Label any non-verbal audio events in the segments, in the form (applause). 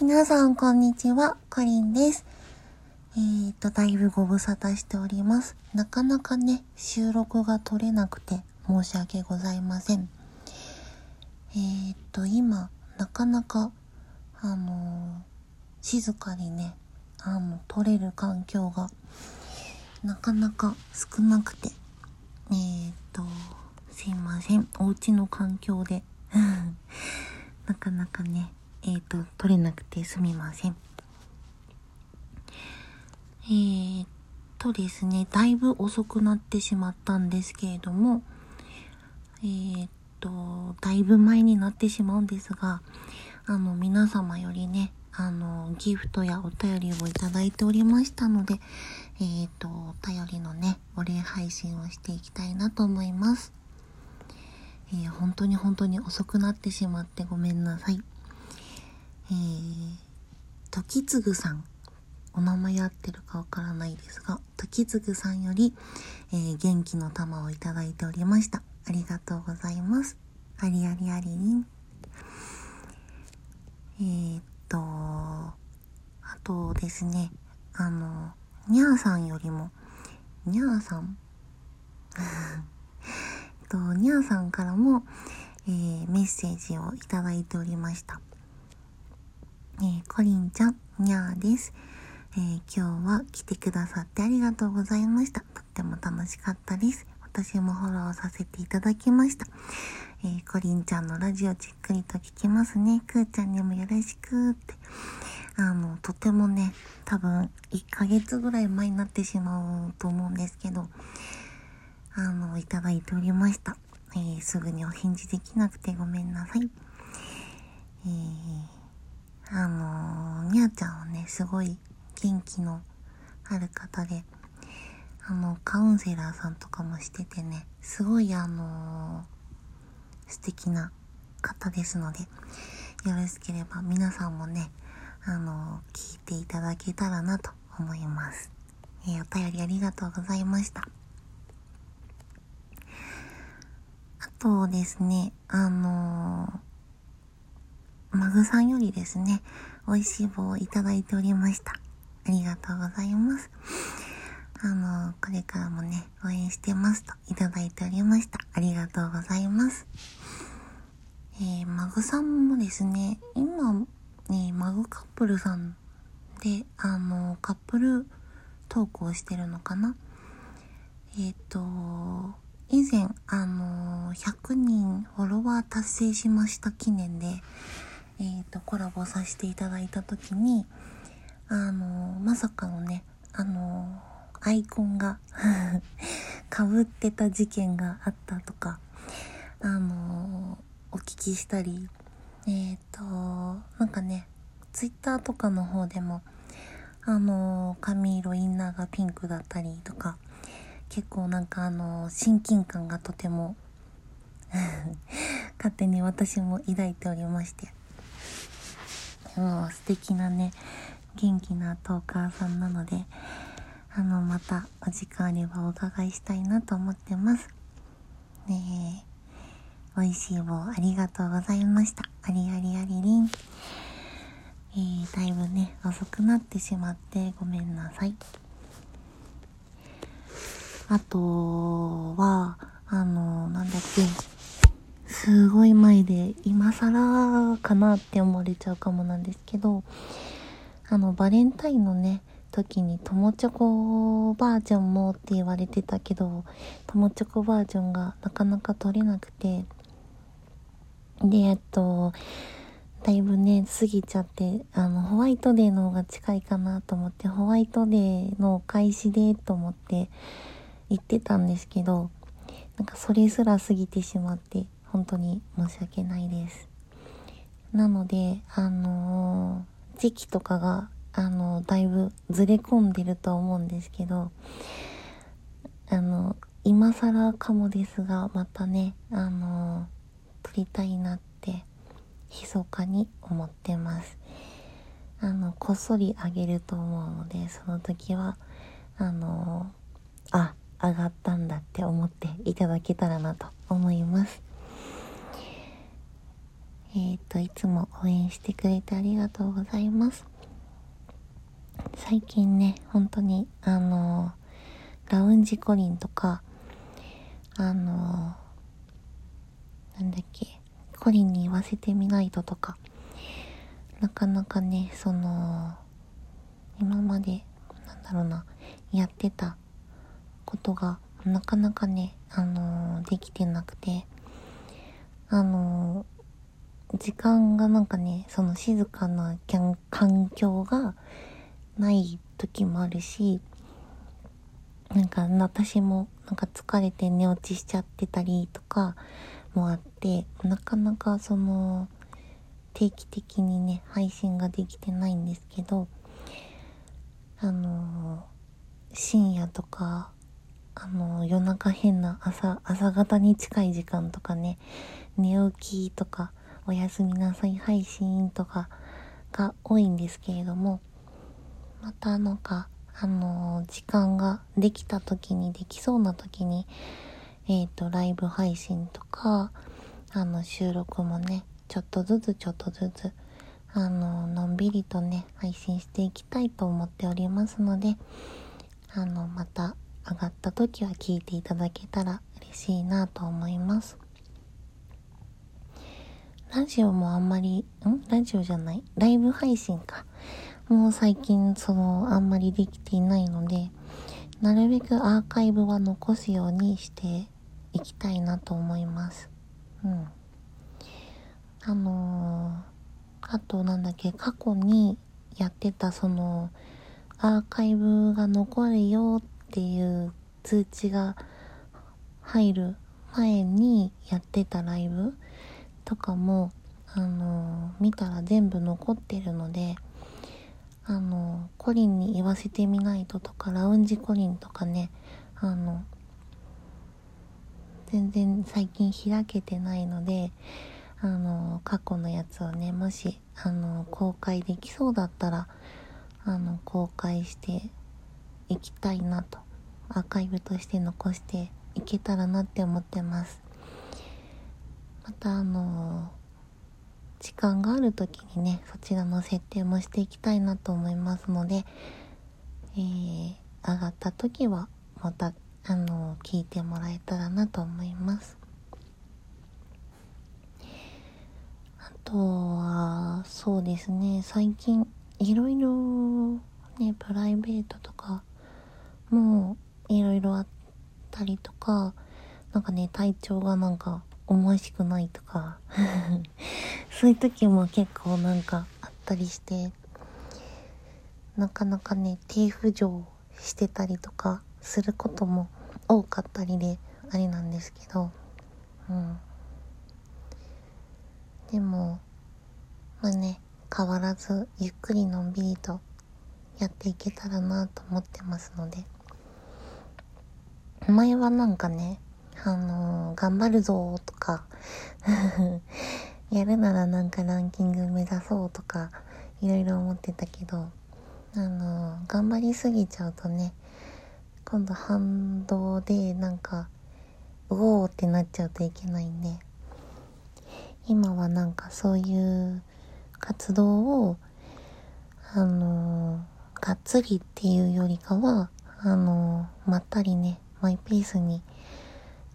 皆さん、こんにちは。コリンです。えーと、だいぶご無沙汰しております。なかなかね、収録が取れなくて申し訳ございません。えーと、今、なかなか、あのー、静かにね、あの、取れる環境が、なかなか少なくて、えーと、すいません。お家の環境で (laughs) なかなかね、えっ、ー、と、取れなくてすみません。えー、とですね、だいぶ遅くなってしまったんですけれども、えー、と、だいぶ前になってしまうんですが、あの、皆様よりね、あの、ギフトやお便りをいただいておりましたので、えっ、と、お便りのね、お礼配信をしていきたいなと思います。えー、本当に本当に遅くなってしまってごめんなさい。えー、時次さん。お名前合ってるかわからないですが、時次さんより、えー、元気の玉をいただいておりました。ありがとうございます。ありありありりん。えー、っと、あとですね、あの、にゃーさんよりも、にゃーさん？(laughs) と、にゃーさんからも、えー、メッセージをいただいておりました。えー、コリンちゃん、にゃーです。えー、今日は来てくださってありがとうございました。とっても楽しかったです。私もフォローさせていただきました。えー、コリンちゃんのラジオじっくりと聞きますね。くーちゃんにもよろしくって。あの、とてもね、多分1ヶ月ぐらい前になってしまうと思うんですけど、あの、いただいておりました。えー、すぐにお返事できなくてごめんなさい。えー、あのー、にゃーちゃんはね、すごい元気のある方で、あの、カウンセラーさんとかもしててね、すごいあのー、素敵な方ですので、よろしければ皆さんもね、あの聞いていただけたらなと思います。えー、お便りありがとうございました。あとですね、あのー、マグさんよりですね、美味しい棒をいただいておりました。ありがとうございます。あの、これからもね、応援してますといただいておりました。ありがとうございます。えー、マグさんもですね、今、ね、マグカップルさんで、あの、カップルトークをしてるのかなえっ、ー、と、以前、あの、100人フォロワー達成しました記念で、えっ、ー、と、コラボさせていただいた時に、あの、まさかのね、あのアイコンが (laughs) 被ってた事件があったとか、あのお聞きしたり、えっ、と、なんかね、ツイッターとかの方でも、あの髪色インナーがピンクだったりとか、結構なんかあの親近感がとても (laughs) 勝手に私も抱いておりましてもう素敵なね元気なトーカーさんなのであのまたお時間あればお伺いしたいなと思ってます。ねえ美味しい棒ありがとうございました。ありありありりん。えー、だいぶね遅くなってしまってごめんなさい。あとは、あの、なんだっけ、すごい前で、今更かなって思われちゃうかもなんですけど、あの、バレンタインのね、時に友チョコバージョンもって言われてたけど、友チョコバージョンがなかなか取れなくて、で、えっと、だいぶね、過ぎちゃって、あの、ホワイトデーの方が近いかなと思って、ホワイトデーの開始でと思って、言ってたんですけどなんかそれすら過ぎてしまって本当に申し訳ないですなのであのー、時期とかがあのー、だいぶずれ込んでると思うんですけどあの今更かもですがまたねあの撮りたいなって密かに思ってますあのこっそりあげると思うのでその時はあのあ上がったんだって思っていただけたらなと思います。えっ、と、いつも応援してくれてありがとうございます。最近ね、本当に、あのラウンジコリンとか、あのなんだっけ、コリンに言わせてみないととか、なかなかね、その、今まで、なんだろうな、やってたことが、なかなかね、あのできてなくて、あの時間がなんかね、その静かな環境がない時もあるし、なんか私もなんか疲れて寝落ちしちゃってたりとかもあってなかなかその定期的にね配信ができてないんですけどあの深夜とかあの夜中変な朝朝方に近い時間とかね寝起きとかおやすみなさい配信とかが多いんですけれどもまたなんかあの時間ができた時にできそうな時にえっ、ー、とライブ配信とかあの収録もねちょっとずつちょっとずつあののんびりとね配信していきたいと思っておりますのであのまた上がった時は聞いていただけたら嬉しいなと思います。ラジオもあんまりん？ラジオじゃない？ライブ配信か。もう最近そのあんまりできていないのでなるべくアーカイブは残すようにしていきたいなと思います。うん。あのー、あとなんだっけ過去にやってたそのアーカイブが残るよっていう通知が入る前にやってたライブとかもあの、見たら全部残ってるのであのコリンに言わせてみないととかラウンジコリンとかねあの全然最近開けてないのであの過去のやつをねもしあの公開できそうだったらあの公開していきたいなとアーカイブとして残していけたらなって思ってます。またあの時間がある時にねそちらの設定もしていきたいなと思いますので、えー、上がった時はまたあの聞いてもらえたらなと思います。あとはそうですね最近いろいろねプライベートとかもいろいろあったりとかなんかね体調がなんか思しくないとか。(laughs) そういう時も結構なんかあったりして。なかなかね低浮上してたりとかすることも多かったりであれなんですけど。うん。でもまあね変わらずゆっくりのんびりとやっていけたらなと思ってますので。前はなんかねあのー、頑張るぞとか (laughs) やるならなんかランキング目指そうとか、いろいろ思ってたけど、あのー、頑張りすぎちゃうとね、今度反動でなんか、うおーってなっちゃうといけないんで、今はなんかそういう活動を、あのー、がっつりっていうよりかは、あのまったりね、マイペースに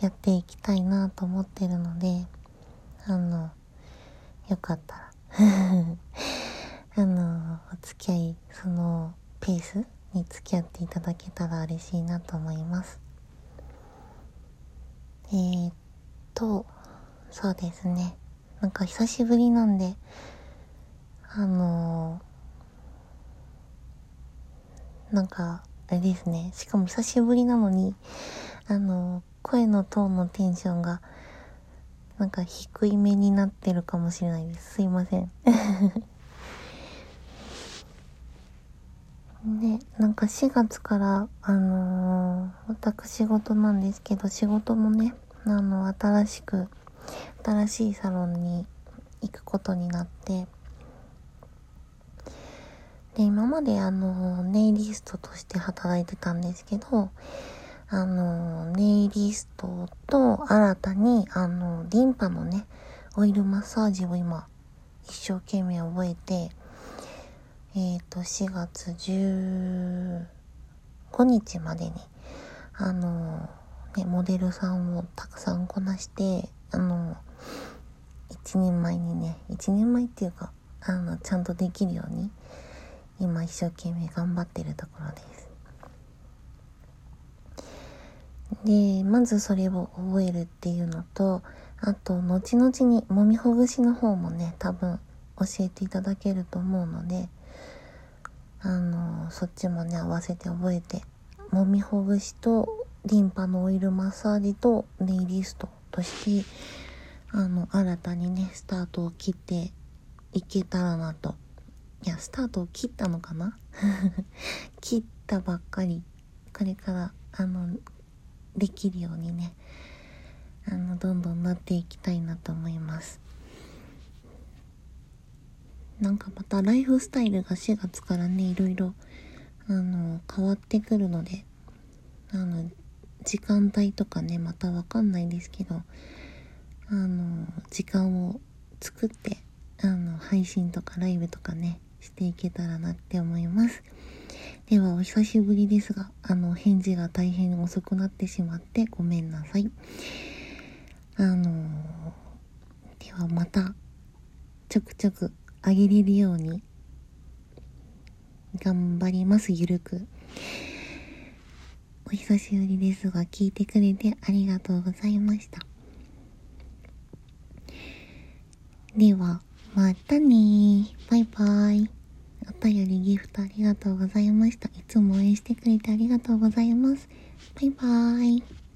やっていきたいなと思ってるので、あの、よかったら (laughs) あの、お付き合い、その、ペースに付き合っていただけたら嬉しいなと思います。えー、っと、そうですね。なんか久しぶりなんで、あのなんか、あれですね。しかも久しぶりなのに、あの声のトーンのテンションがなんか低いめになってるかもしれないです。すいません。(laughs) ねなんか4月からあのー、私事なんですけど仕事もねあの新しく新しいサロンに行くことになってで今まであのネイリストとして働いてたんですけどあの、ネイリストと新たに、あの、リンパのね、オイルマッサージを今一生懸命覚えてえっ、ー、と4月15日までにあのねモデルさんをたくさんこなしてあの一人前にね一人前っていうかあのちゃんとできるように今一生懸命頑張ってるところです。でまずそれを覚えるっていうのとあと後々にもみほぐしの方もね多分教えていただけると思うのであのそっちもね合わせて覚えてもみほぐしとリンパのオイルマッサージとネイリストとしてあの新たにねスタートを切っていけたらなと。いやスタートを切ったのかな？(laughs) 切ったばっかり。これからあのできるようにねあのどんどんなっていきたいなと思います。なんかまたライフスタイルが4月からねいろいろあの変わってくるのであの時間帯とかねまたわかんないですけどあの時間を作ってあの配信とかライブとかねしていけたらなって思います。ではお久しぶりですがあの返事が大変遅くなってしまってごめんなさい。あのではまたちょくちょくあげれるように頑張りますゆるく。お久しぶりですが聞いてくれてありがとうございました。では、またねバイバイ。お便りギフトありがとうございました。いつも応援してくれてありがとうございます。バイバーイ。